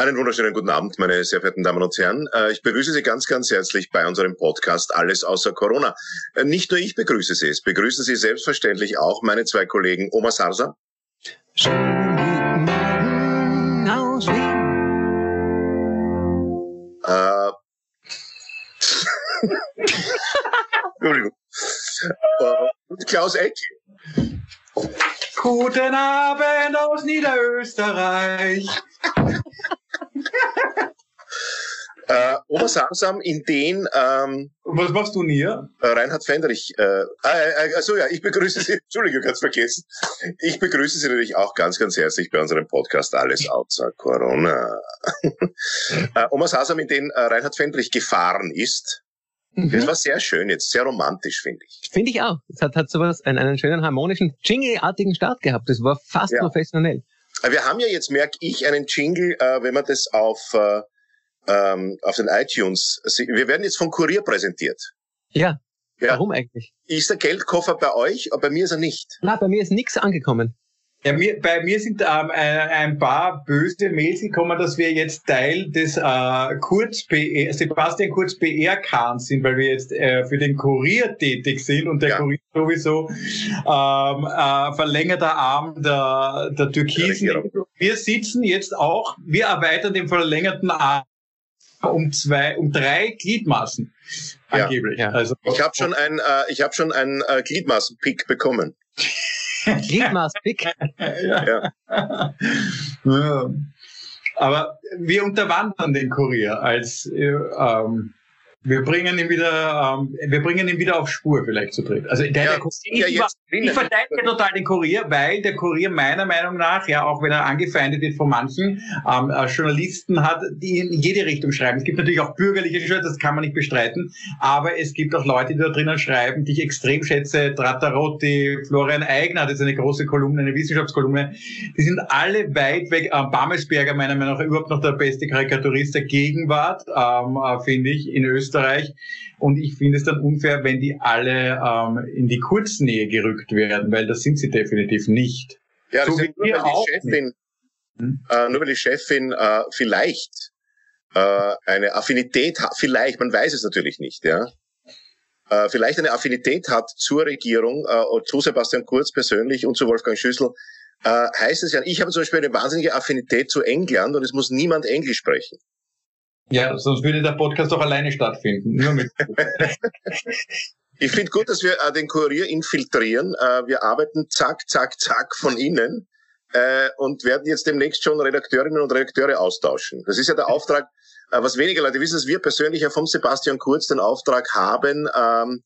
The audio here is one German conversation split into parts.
Einen wunderschönen guten Abend, meine sehr verehrten Damen und Herren. Äh, ich begrüße Sie ganz, ganz herzlich bei unserem Podcast Alles außer Corona. Äh, nicht nur ich begrüße Sie, es begrüßen Sie selbstverständlich auch meine zwei Kollegen Oma Sarsa. Schönen guten Morgen aus Wien. Äh, Entschuldigung. Und Klaus Ecki. Guten Abend aus Niederösterreich. Äh, Obersamsam in den. Ähm, Was machst du hier? Äh, Reinhard Fendrich. Äh, äh, äh, also ja, ich begrüße Sie. Entschuldigung, ganz vergessen. Ich begrüße Sie natürlich auch ganz, ganz herzlich bei unserem Podcast Alles außer Corona. äh, Oma Sasam, in den äh, Reinhard Fendrich gefahren ist. Mhm. Das war sehr schön jetzt, sehr romantisch, finde ich. Finde ich auch. Es hat, hat sowas, einen, einen schönen harmonischen, Jingle-artigen Start gehabt. Das war fast ja. professionell. Wir haben ja jetzt, merke ich, einen Jingle, äh, wenn man das auf äh, ähm, auf den iTunes. Wir werden jetzt vom Kurier präsentiert. Ja. ja. Warum eigentlich? Ist der Geldkoffer bei euch? Aber bei mir ist er nicht. Na, bei mir ist nichts angekommen. Ja, mir, bei mir sind ähm, ein, paar böse Mails gekommen, dass wir jetzt Teil des äh, Kurz PR, Sebastian Kurz PR-Kahns sind, weil wir jetzt äh, für den Kurier tätig sind und der ja. Kurier sowieso ähm, äh, verlängerter Arm der, der Türkisen. Wir sitzen jetzt auch, wir erweitern den verlängerten Arm um zwei, um drei Gliedmaßen angeblich. Ja. Also, ich habe schon ein, äh, ich habe schon ein äh, Gliedmaßen-Pick bekommen. Gliedmaß-Pick? ja. ja. Aber wir unterwandern den Kurier als äh, ähm, wir bringen ihn wieder, ähm, wir bringen ihn wieder auf Spur vielleicht zu dritt. Also der, ja, der Kurier, ja, ich, ich verteidige total den Kurier, weil der Kurier meiner Meinung nach, ja, auch wenn er angefeindet wird von manchen ähm, äh, Journalisten hat, die in jede Richtung schreiben. Es gibt natürlich auch bürgerliche Journalisten, das kann man nicht bestreiten, aber es gibt auch Leute, die da drinnen schreiben, die ich extrem schätze. Trattarotti, Florian Eigner hat jetzt eine große Kolumne, eine Wissenschaftskolumne. Die sind alle weit weg. Ähm, Bamelsberger meiner Meinung nach überhaupt noch der beste Karikaturist der Gegenwart, ähm, äh, finde ich, in Österreich. Österreich. Und ich finde es dann unfair, wenn die alle ähm, in die Kurznähe gerückt werden, weil das sind sie definitiv nicht. Ja, das so ist nur, weil die Chefin, hm? äh, nur weil die Chefin äh, vielleicht äh, eine Affinität hat, vielleicht, man weiß es natürlich nicht, ja, äh, vielleicht eine Affinität hat zur Regierung, äh, zu Sebastian Kurz persönlich und zu Wolfgang Schüssel, äh, heißt es ja, ich habe zum Beispiel eine wahnsinnige Affinität zu England und es muss niemand Englisch sprechen. Ja, sonst würde der Podcast doch alleine stattfinden. Nur mit. ich finde gut, dass wir äh, den Kurier infiltrieren. Äh, wir arbeiten zack, zack, zack von innen äh, und werden jetzt demnächst schon Redakteurinnen und Redakteure austauschen. Das ist ja der Auftrag, was weniger Leute wissen, dass wir persönlich ja vom Sebastian Kurz den Auftrag haben, ähm,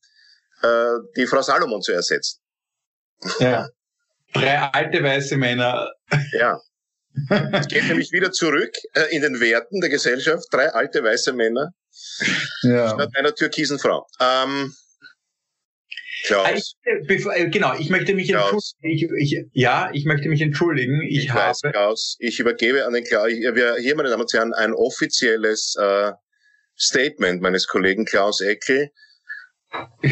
äh, die Frau Salomon zu ersetzen. Ja. Drei alte weiße Männer. Ja. Es geht nämlich wieder zurück äh, in den Werten der Gesellschaft. Drei alte weiße Männer ja. statt einer türkisen Frau. Ähm, Klaus. Ich, äh, genau, ich möchte mich Klaus. entschuldigen. Ich, ich, ja, ich möchte mich entschuldigen. Ich, ich habe, weiß, Klaus, ich übergebe an den Klaus. Wir, hier, meine Damen und Herren, ein offizielles äh, Statement meines Kollegen Klaus Eckel,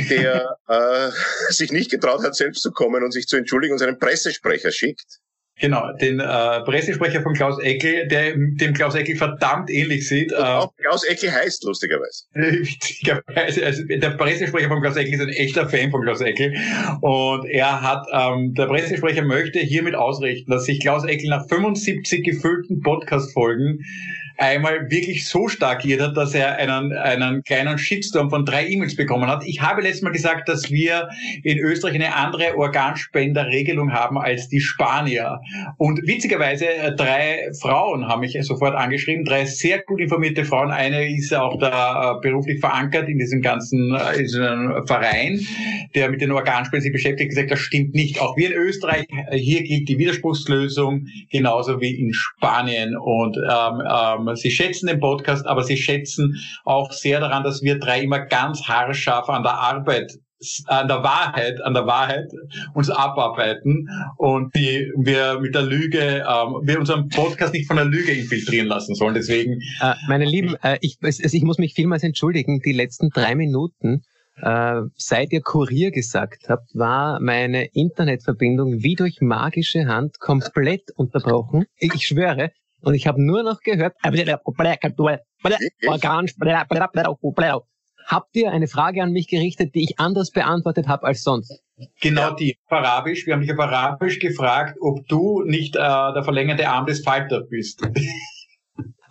der äh, sich nicht getraut hat, selbst zu kommen und sich zu entschuldigen und seinen Pressesprecher schickt. Genau, den äh, Pressesprecher von Klaus Eckel, der dem Klaus Eckel verdammt ähnlich sieht. Und auch äh, Klaus Eckel heißt lustigerweise. Witzigerweise, also der Pressesprecher von Klaus Eckel ist ein echter Fan von Klaus Eckel und er hat, ähm, der Pressesprecher möchte hiermit ausrichten, dass sich Klaus Eckel nach 75 gefüllten Podcast-Folgen einmal wirklich so stark geirrt hat, dass er einen, einen kleinen Shitstorm von drei E-Mails bekommen hat. Ich habe letztes Mal gesagt, dass wir in Österreich eine andere Organspenderregelung haben als die Spanier. Und witzigerweise äh, drei Frauen haben mich sofort angeschrieben, drei sehr gut informierte Frauen. Eine ist auch da äh, beruflich verankert in diesem ganzen äh, in diesem Verein, der mit den Organspenden sich beschäftigt, gesagt, das stimmt nicht. Auch wir in Österreich, hier gilt die Widerspruchslösung genauso wie in Spanien. Und ähm, ähm, sie schätzen den Podcast, aber sie schätzen auch sehr daran, dass wir drei immer ganz haarscharf an der Arbeit an der Wahrheit, an der Wahrheit uns abarbeiten und die wir mit der Lüge, ähm, wir unseren Podcast nicht von der Lüge infiltrieren lassen sollen. Deswegen. Äh, meine Lieben, äh, ich, also ich muss mich vielmals entschuldigen. Die letzten drei Minuten äh, seit ihr Kurier gesagt habt, war meine Internetverbindung wie durch magische Hand komplett unterbrochen. Ich schwöre. Und ich habe nur noch gehört, habt ihr eine Frage an mich gerichtet, die ich anders beantwortet habe als sonst? Genau ja. die, auf Arabisch. Wir haben dich auf Arabisch gefragt, ob du nicht äh, der verlängerte Arm des Falter bist.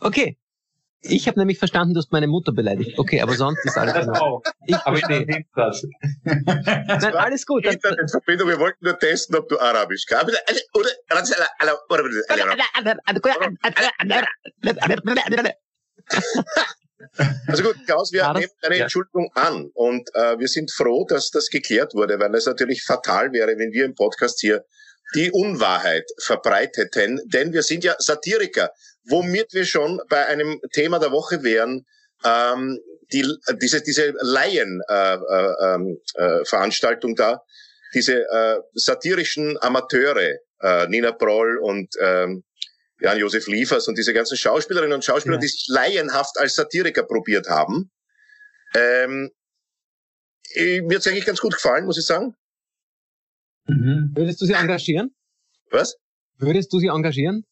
Okay, ich habe nämlich verstanden, du hast meine Mutter beleidigt. Okay, aber sonst ist alles auch. Ich aber verstehe. das. Nein, alles gut. Internetverbindung, wir wollten nur testen, ob du Arabisch kannst. Also gut, Klaus, wir nehmen eine ja. Entschuldigung an und äh, wir sind froh, dass das geklärt wurde, weil es natürlich fatal wäre, wenn wir im Podcast hier die Unwahrheit verbreiteten, denn wir sind ja Satiriker, womit wir schon bei einem Thema der Woche wären, ähm, die, diese, diese Laien-Veranstaltung äh, äh, äh, Veranstaltung da, diese äh, satirischen Amateure, äh, Nina Proll und ähm, Jan-Josef Liefers und diese ganzen Schauspielerinnen und Schauspieler, ja. die sich laienhaft als Satiriker probiert haben. Ähm, mir hat's eigentlich ganz gut gefallen, muss ich sagen. Mhm. Würdest du sie engagieren? Was? Würdest du sie engagieren?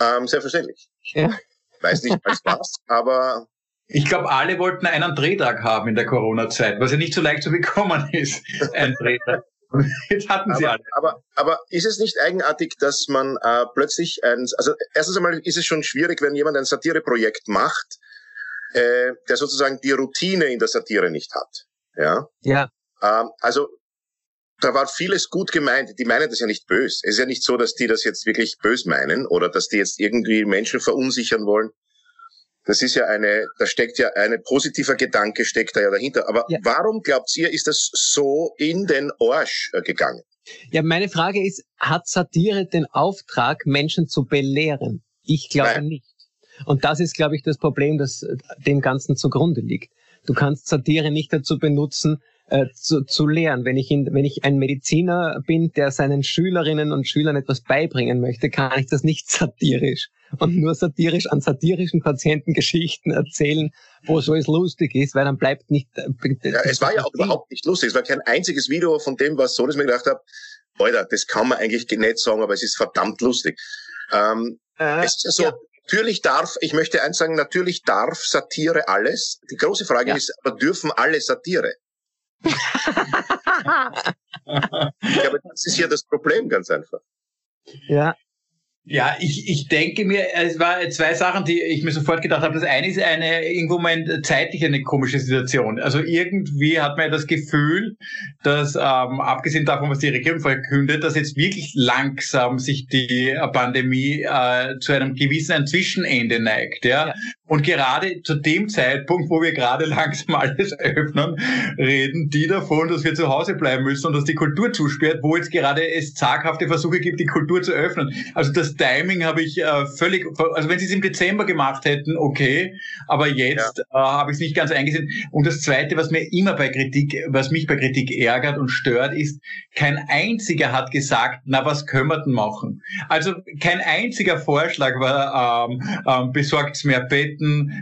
Ähm, selbstverständlich. Ja. Weiß nicht als was, aber ich glaube, alle wollten einen Drehtag haben in der Corona-Zeit, was ja nicht so leicht zu bekommen ist, ein Drehtag. Jetzt hatten sie aber, alle. Aber, aber ist es nicht eigenartig, dass man äh, plötzlich ein, also erstens einmal ist es schon schwierig, wenn jemand ein Satireprojekt macht, äh, der sozusagen die Routine in der Satire nicht hat. Ja. Ja. Ähm, also da war vieles gut gemeint. Die meinen das ja nicht bös. Es ist ja nicht so, dass die das jetzt wirklich bös meinen oder dass die jetzt irgendwie Menschen verunsichern wollen. Das ist ja eine, da steckt ja ein positiver Gedanke steckt da ja dahinter. Aber ja. warum glaubt ihr, ist das so in den Arsch äh, gegangen? Ja, meine Frage ist, hat Satire den Auftrag, Menschen zu belehren? Ich glaube Nein. nicht. Und das ist, glaube ich, das Problem, das äh, dem Ganzen zugrunde liegt. Du kannst Satire nicht dazu benutzen, äh, zu, zu lehren. Wenn ich, in, wenn ich ein Mediziner bin, der seinen Schülerinnen und Schülern etwas beibringen möchte, kann ich das nicht satirisch und nur satirisch an satirischen Patienten Geschichten erzählen, wo so es lustig ist, weil dann bleibt nicht. Äh, ja, es war ja auch überhaupt nicht lustig. Es war kein einziges Video von dem, was so, dass ich mir gedacht habe, Alter, das kann man eigentlich nicht sagen, aber es ist verdammt lustig. Ähm, äh, es ist ja so, ja. natürlich darf, ich möchte eins sagen, natürlich darf Satire alles. Die große Frage ja. ist, aber dürfen alle Satire? Ja, aber das ist ja das Problem ganz einfach. Ja, ja, ich, ich denke mir, es war zwei Sachen, die ich mir sofort gedacht habe. Das eine ist eine irgendwo mal zeitlich eine komische Situation. Also irgendwie hat man ja das Gefühl, dass ähm, abgesehen davon, was die Regierung verkündet, dass jetzt wirklich langsam sich die Pandemie äh, zu einem gewissen ein Zwischenende neigt. Ja? ja? Und gerade zu dem Zeitpunkt, wo wir gerade langsam alles öffnen, reden die davon, dass wir zu Hause bleiben müssen und dass die Kultur zusperrt, wo jetzt gerade es zaghafte Versuche gibt, die Kultur zu öffnen. Also das Timing habe ich äh, völlig, also wenn sie es im Dezember gemacht hätten, okay, aber jetzt ja. äh, habe ich es nicht ganz eingesehen. Und das Zweite, was mir immer bei Kritik, was mich bei Kritik ärgert und stört, ist, kein einziger hat gesagt, na was können wir denn machen? Also kein einziger Vorschlag war, ähm, ähm, besorgt mehr Betten,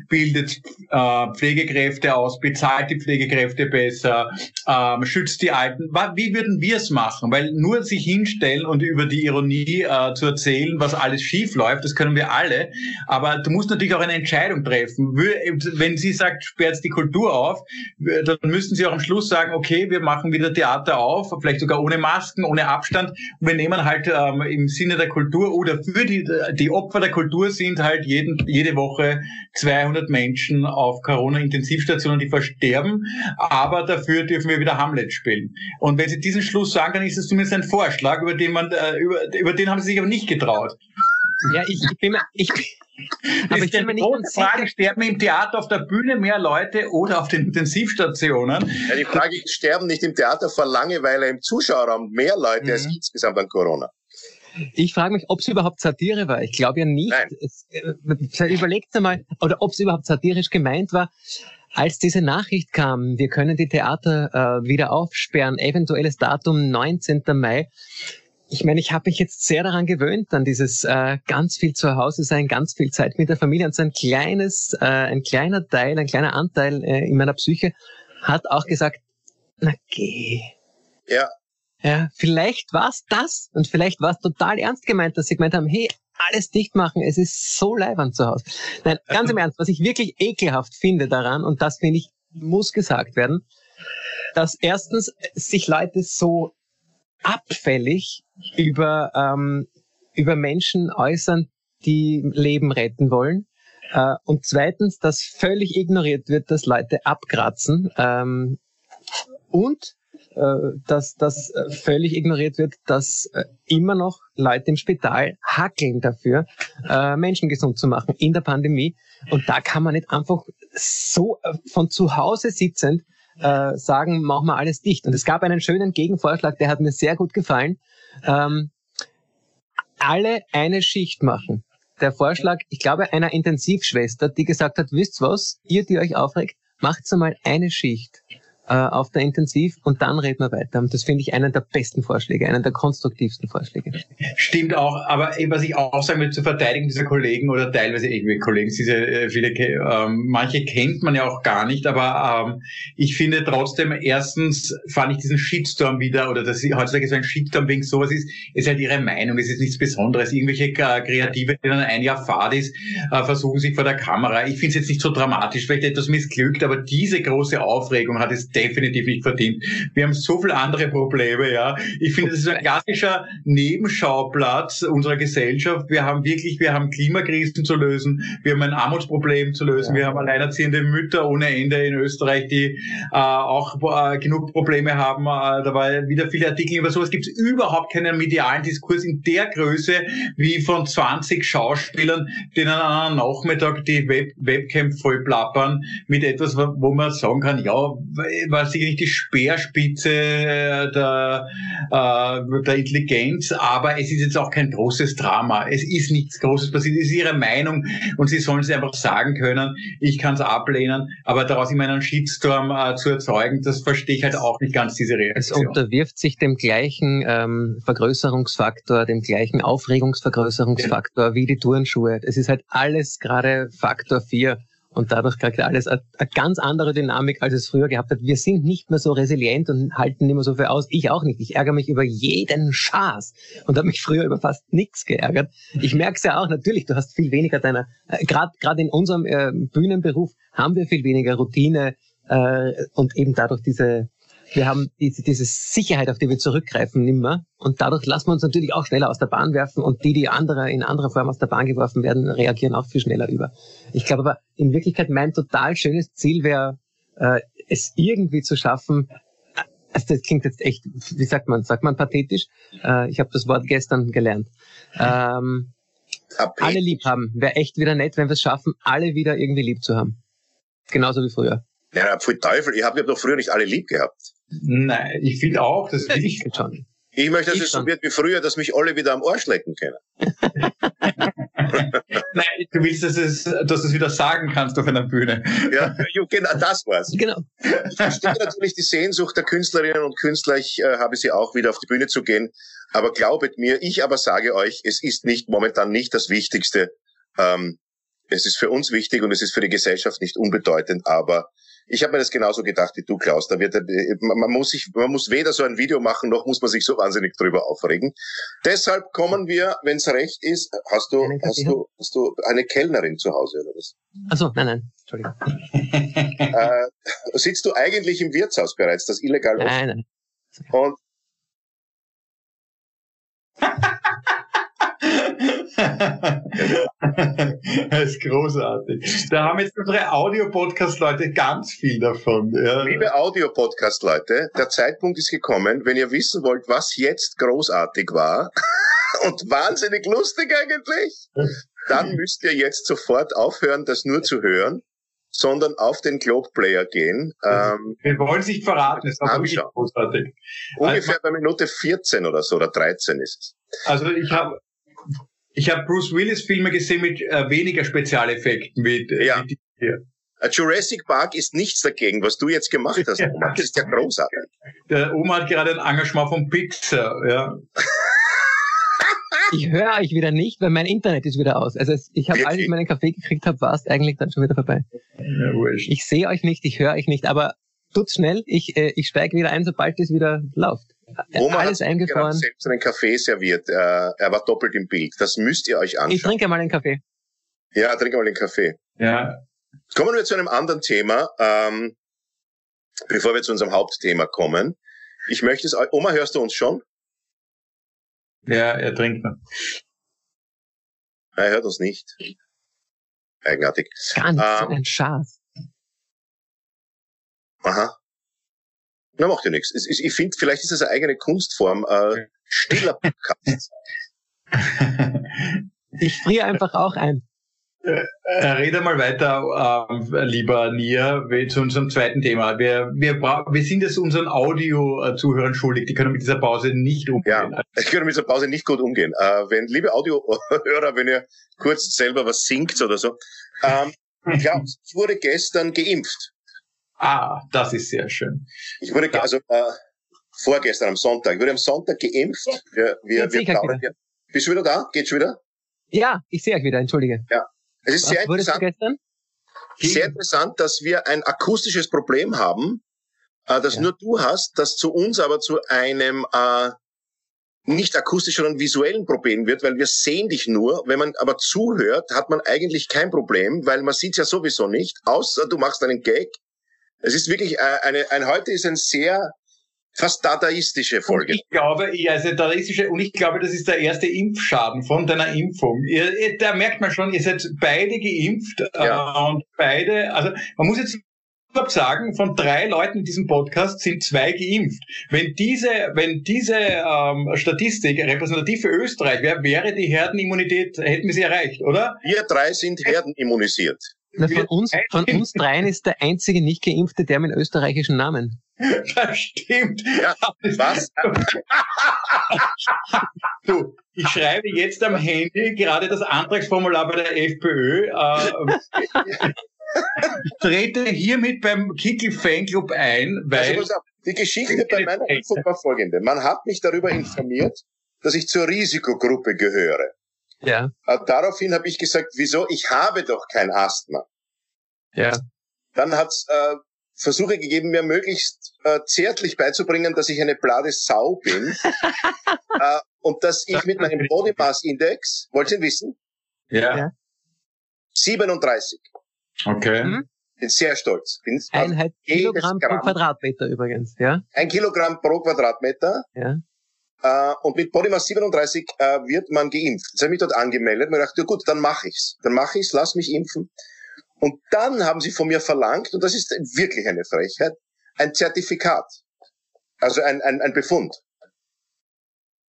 bildet äh, Pflegekräfte aus, bezahlt die Pflegekräfte besser, ähm, schützt die Alten. Wie würden wir es machen? Weil nur sich hinstellen und über die Ironie äh, zu erzählen, was alles schief läuft, das können wir alle. Aber du musst natürlich auch eine Entscheidung treffen. Wenn sie sagt, sperrt die Kultur auf, dann müssen sie auch am Schluss sagen, okay, wir machen wieder Theater auf, vielleicht sogar ohne Masken, ohne Abstand. Und wir nehmen halt ähm, im Sinne der Kultur oder für die, die Opfer der Kultur sind halt jeden, jede Woche 200 Menschen auf Corona-Intensivstationen, die versterben. Aber dafür dürfen wir wieder Hamlet spielen. Und wenn sie diesen Schluss sagen, dann ist es zumindest ein Vorschlag, über den man, äh, über, über den haben sie sich aber nicht getraut. Ja, ich, ich bin ich, aber ich bin mir nicht ganz Frage, sterben im Theater auf der Bühne mehr Leute oder auf den Intensivstationen? Ja, die Frage ist, sterben nicht im Theater vor Langeweile im Zuschauerraum mehr Leute mhm. als insgesamt an Corona? Ich frage mich, ob es überhaupt Satire war. Ich glaube ja nicht. Es, äh, überlegt einmal, oder ob es überhaupt satirisch gemeint war. Als diese Nachricht kam, wir können die Theater äh, wieder aufsperren, eventuelles Datum 19. Mai. Ich meine, ich habe mich jetzt sehr daran gewöhnt, an dieses äh, ganz viel zu Hause sein, ganz viel Zeit mit der Familie und so ein kleines, äh, ein kleiner Teil, ein kleiner Anteil äh, in meiner Psyche hat auch gesagt, na geh. Ja. Ja, vielleicht war's das und vielleicht war's total ernst gemeint, dass sie gemeint haben, hey, alles dicht machen, es ist so leibend zu Hause. Nein, ganz im Ernst, was ich wirklich ekelhaft finde daran, und das finde ich, muss gesagt werden, dass erstens sich Leute so abfällig über, ähm, über Menschen äußern, die Leben retten wollen. Äh, und zweitens, dass völlig ignoriert wird, dass Leute abkratzen. Ähm, und dass das äh, völlig ignoriert wird, dass äh, immer noch Leute im Spital hackeln dafür, Menschen gesund zu machen in der Pandemie. Und da kann man nicht einfach so von zu Hause sitzend sagen, machen wir alles dicht. Und es gab einen schönen Gegenvorschlag, der hat mir sehr gut gefallen. Ähm, alle eine Schicht machen. Der Vorschlag, ich glaube, einer Intensivschwester, die gesagt hat, wisst was, ihr, die euch aufregt, macht mal eine Schicht äh, auf der Intensiv und dann reden wir weiter. Und das finde ich einen der besten Vorschläge, einen der konstruktivsten Vorschläge. Stimmt auch, aber was ich auch sagen will, zur Verteidigung dieser Kollegen oder teilweise irgendwie Kollegen, diese äh, viele, ähm, manche kennt man ja auch gar nicht, aber ähm, ich finde trotzdem, erstens fand ich diesen Shitstorm wieder, oder dass heutzutage so ein Shitstorm wegen sowas ist, ist halt ihre Meinung, es ist nichts Besonderes. Irgendwelche äh, Kreative, die dann ein Jahr Fahrt ist, äh, versuchen sich vor der Kamera. Ich finde es jetzt nicht so dramatisch, vielleicht etwas missglückt, aber diese große Aufregung hat es definitiv nicht verdient. Wir haben so viele andere Probleme, ja. Ich finde, das ist ein klassischer Nebenschauplatz unserer Gesellschaft. Wir haben wirklich, wir haben Klimakrisen zu lösen, wir haben ein Armutsproblem zu lösen, ja. wir haben alleinerziehende Mütter ohne Ende in Österreich, die äh, auch äh, genug Probleme haben. Äh, da war wieder viele Artikel über sowas. Gibt es überhaupt keinen medialen Diskurs in der Größe wie von 20 Schauspielern, denen an einem Nachmittag die Web Webcam voll plappern mit etwas, wo man sagen kann, ja, war sicherlich die Speerspitze der, äh, der Intelligenz, aber es ist jetzt auch kein großes Drama. Es ist nichts Großes passiert. Es ist ihre Meinung und sie sollen es einfach sagen können. Ich kann es ablehnen, aber daraus immer einen Shitstorm äh, zu erzeugen, das verstehe ich halt auch nicht ganz, diese Reaktion. Es unterwirft sich dem gleichen ähm, Vergrößerungsfaktor, dem gleichen Aufregungsvergrößerungsfaktor ja. wie die Turnschuhe. Es ist halt alles gerade Faktor 4. Und dadurch kriegt alles eine, eine ganz andere Dynamik, als es früher gehabt hat. Wir sind nicht mehr so resilient und halten nicht mehr so viel aus. Ich auch nicht. Ich ärgere mich über jeden Schaß und habe mich früher über fast nichts geärgert. Ich merke es ja auch, natürlich, du hast viel weniger deiner, äh, gerade in unserem äh, Bühnenberuf haben wir viel weniger Routine äh, und eben dadurch diese wir haben diese, diese Sicherheit, auf die wir zurückgreifen, nimmer. Und dadurch lassen wir uns natürlich auch schneller aus der Bahn werfen. Und die, die andere in anderer Form aus der Bahn geworfen werden, reagieren auch viel schneller über. Ich glaube aber, in Wirklichkeit mein total schönes Ziel wäre, äh, es irgendwie zu schaffen, also das klingt jetzt echt, wie sagt man, sagt man pathetisch? Äh, ich habe das Wort gestern gelernt. Ähm, alle lieb haben. Wäre echt wieder nett, wenn wir es schaffen, alle wieder irgendwie lieb zu haben. Genauso wie früher. Ja, voll Teufel. Ich habe hab doch früher nicht alle lieb gehabt. Nein, ich finde auch, das will ich schon. Ich möchte, dass ich es so wird wie früher, dass mich alle wieder am Arsch lecken können. Nein, du willst, dass, es, dass du es wieder sagen kannst auf einer Bühne. Ja, genau, das war's. Genau. Ich verstehe natürlich die Sehnsucht der Künstlerinnen und Künstler. Ich äh, habe sie auch wieder auf die Bühne zu gehen. Aber glaubet mir, ich aber sage euch, es ist nicht momentan nicht das Wichtigste. Ähm, es ist für uns wichtig und es ist für die Gesellschaft nicht unbedeutend, aber ich habe mir das genauso gedacht wie du, Klaus. Da wird, äh, man muss sich, man muss weder so ein Video machen, noch muss man sich so wahnsinnig drüber aufregen. Deshalb kommen wir, wenn es recht ist, hast du, hast du, hast du eine Kellnerin zu Hause oder was? Also nein, nein, Entschuldigung. äh, sitzt du eigentlich im Wirtshaus bereits, das illegal Nein, nein. Und das ist großartig. Da haben jetzt unsere Audio-Podcast-Leute ganz viel davon. Ja. Liebe Audio-Podcast-Leute, der Zeitpunkt ist gekommen, wenn ihr wissen wollt, was jetzt großartig war und wahnsinnig lustig eigentlich, dann müsst ihr jetzt sofort aufhören, das nur zu hören sondern auf den Globe Player gehen. Ähm, Wir wollen es nicht verraten, ist aber wirklich großartig. Ungefähr also, bei Minute 14 oder so, oder 13 ist es. Also ich habe ich habe Bruce Willis Filme gesehen mit äh, weniger Spezialeffekten wie, äh, ja. wie hier. Jurassic Park ist nichts dagegen, was du jetzt gemacht hast. Oma. Das ist ja großartig. Der Oma hat gerade ein Engagement von Pixar. Ja. ich höre euch wieder nicht, weil mein Internet ist wieder aus. Also ich habe, als ich meinen Kaffee gekriegt habe, war es eigentlich dann schon wieder vorbei. Ja, ich sehe euch nicht, ich höre euch nicht, aber tut's schnell. Ich, äh, ich steige wieder ein, sobald es wieder läuft. Oma Alles hat eingefroren. selbst einen Kaffee serviert. Äh, er war doppelt im Bild. Das müsst ihr euch anschauen. Ich trinke mal einen Kaffee. Ja, trinke mal den Kaffee. Ja. Kommen wir zu einem anderen Thema, ähm, bevor wir zu unserem Hauptthema kommen. Ich möchte es, Oma, hörst du uns schon? Ja, er trinkt noch. Er hört uns nicht. Eigenartig. Ganz ähm, ein Schatz. Aha. Na, macht ja nichts. Ich finde, vielleicht ist das eine eigene Kunstform. Äh, stiller Podcast. ich friere einfach auch ein. Äh, äh, rede mal weiter, äh, lieber Nia, zu unserem zweiten Thema. Wir, wir, wir sind es unseren Audio-Zuhörern schuldig. Die können mit dieser Pause nicht umgehen. Ja, ich kann mit dieser Pause nicht gut umgehen. Äh, wenn, liebe Audiohörer, wenn ihr kurz selber was singt oder so. Ähm, ja, ich wurde gestern geimpft. Ah, das ist sehr schön. Ich wurde, ja. also äh, vorgestern am Sonntag, ich wurde am Sonntag geimpft. Wir, wir, wir plaudern hier. Bist du wieder da? Geht's wieder? Ja, ich sehe euch wieder, entschuldige. Ja. Es ist Was sehr interessant. gestern? Sehr interessant, dass wir ein akustisches Problem haben, äh, das ja. nur du hast, das zu uns aber zu einem äh, nicht akustischen, sondern visuellen Problem wird, weil wir sehen dich nur. Wenn man aber zuhört, hat man eigentlich kein Problem, weil man sieht ja sowieso nicht, außer du machst einen Gag. Es ist wirklich äh, eine, ein heute ist ein sehr fast dadaistische Folge. Ich glaube, ja, also dadaistische, und ich glaube, das ist der erste Impfschaden von deiner Impfung. Ihr, ihr, da merkt man schon, ihr seid beide geimpft ja. äh, und beide, also man muss jetzt sagen, von drei Leuten in diesem Podcast sind zwei geimpft. Wenn diese, wenn diese ähm, Statistik repräsentativ für Österreich wäre, wäre die Herdenimmunität, hätten wir sie erreicht, oder? Wir drei sind herdenimmunisiert. Na, von, uns, von uns dreien ist der einzige nicht geimpfte der mit österreichischen Namen. Das stimmt. Ja, was? du, ich schreibe jetzt am Handy gerade das Antragsformular bei der FPÖ. Äh, ich trete hiermit beim Kickel Fanclub ein, weil. Also, die Geschichte bei meiner Impfung war folgende. Man hat mich darüber informiert, dass ich zur Risikogruppe gehöre. Ja. Äh, daraufhin habe ich gesagt, wieso? Ich habe doch kein Asthma. Ja. Dann hat's äh, Versuche gegeben, mir möglichst äh, zärtlich beizubringen, dass ich eine blade Sau bin. äh, und dass ich mit meinem Body Mass Index, wollt ihr wissen? Ja. 37. Okay. Mhm. Bin sehr stolz. Bin Eineinhalb Kilogramm pro Quadratmeter übrigens, ja? Ein Kilogramm pro Quadratmeter. Ja. Äh, und mit Polymass 37 äh, wird man geimpft. Jetzt habe ich mich dort angemeldet mir gedacht, ja gut, dann mache ich's. Dann mache ich's, lass mich impfen. Und dann haben sie von mir verlangt, und das ist wirklich eine Frechheit, ein Zertifikat. Also ein, ein, ein Befund.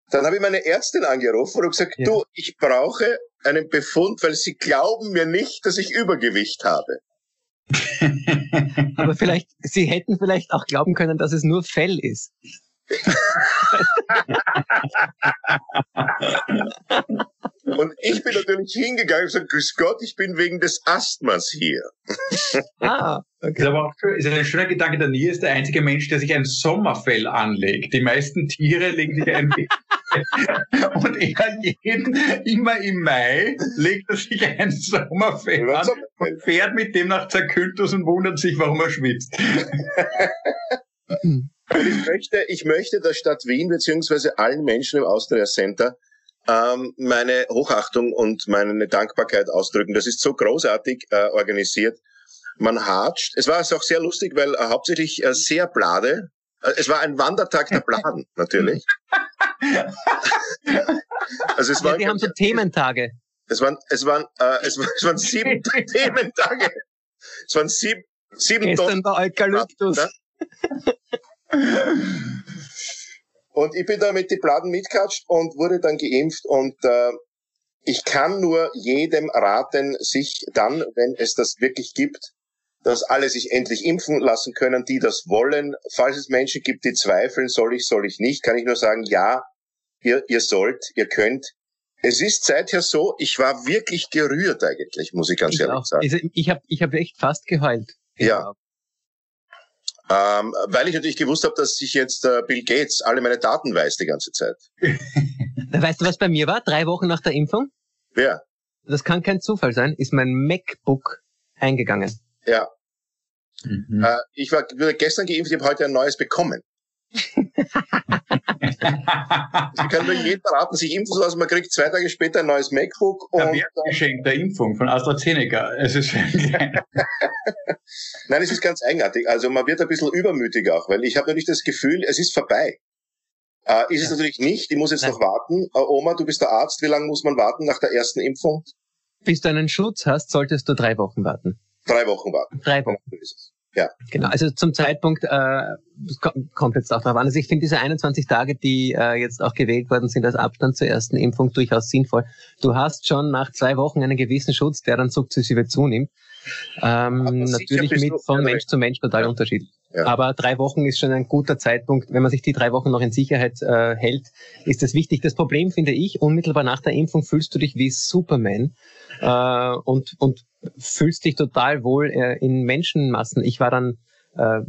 Dann habe ich meine Ärztin angerufen und gesagt, ja. du, ich brauche einen Befund, weil sie glauben mir nicht, dass ich Übergewicht habe. Aber vielleicht, sie hätten vielleicht auch glauben können, dass es nur Fell ist. Und ich bin natürlich hingegangen und gesagt, grüß Gott, ich bin wegen des Asthmas hier. Ah, okay. Das ist aber auch ist ein schöner Gedanke. Der Nier ist der einzige Mensch, der sich ein Sommerfell anlegt. Die meisten Tiere legen sich ein Und er jeden, immer im Mai legt er sich ein Sommerfell an und fährt mit dem nach Zerküntus und wundert sich, warum er schwitzt. ich möchte, ich möchte der Stadt Wien beziehungsweise allen Menschen im Austria Center ähm, meine Hochachtung und meine Dankbarkeit ausdrücken. Das ist so großartig äh, organisiert. Man hatscht. Es war auch sehr lustig, weil äh, hauptsächlich äh, sehr Blade. Äh, es war ein Wandertag der Bladen, natürlich. also es war, ja, die haben so Thementage. Es waren, es waren, äh, es, waren, es waren sieben Thementage. Es waren sieben, sieben Gestern war Eukalyptus. Und ich bin da mit die Bladen mitkatscht und wurde dann geimpft und äh, ich kann nur jedem raten, sich dann, wenn es das wirklich gibt, dass alle sich endlich impfen lassen können, die das wollen. Falls es Menschen gibt, die zweifeln, soll ich, soll ich nicht, kann ich nur sagen, ja, ihr, ihr sollt, ihr könnt. Es ist seither so, ich war wirklich gerührt eigentlich, muss ich ganz ich ehrlich auch. sagen. Also ich habe ich hab echt fast geheult. Ja. Ähm, weil ich natürlich gewusst habe, dass sich jetzt äh, Bill Gates alle meine Daten weiß die ganze Zeit. weißt du, was bei mir war? Drei Wochen nach der Impfung? Wer? Das kann kein Zufall sein, ist mein MacBook eingegangen. Ja. Mhm. Äh, ich war gestern geimpft, ich habe heute ein neues bekommen. Ich kann nur jeden raten, sich impfen zu lassen. Man kriegt zwei Tage später ein neues MacBook. Und ein Geschenk der Impfung von AstraZeneca. Es ist Nein, es ist ganz eigenartig. Also man wird ein bisschen übermütig auch, weil ich habe natürlich das Gefühl, es ist vorbei. Äh, ist ja. es natürlich nicht. Ich muss jetzt Nein. noch warten. Äh, Oma, du bist der Arzt. Wie lange muss man warten nach der ersten Impfung? Bis du einen Schutz hast, solltest du drei Wochen warten. Drei Wochen warten. Drei Wochen. Ja, ist es. Ja. Genau, also zum Zeitpunkt äh, kommt jetzt auch darauf an. Also ich finde diese 21 Tage, die äh, jetzt auch gewählt worden sind als Abstand zur ersten Impfung, durchaus sinnvoll. Du hast schon nach zwei Wochen einen gewissen Schutz, der dann sukzessive zunimmt. Ähm, natürlich mit von Mensch zu Mensch total ja. unterschiedlich. Ja. Aber drei Wochen ist schon ein guter Zeitpunkt. Wenn man sich die drei Wochen noch in Sicherheit äh, hält, ist das wichtig. Das Problem finde ich, unmittelbar nach der Impfung fühlst du dich wie Superman äh, und, und fühlst dich total wohl äh, in Menschenmassen. Ich war dann äh,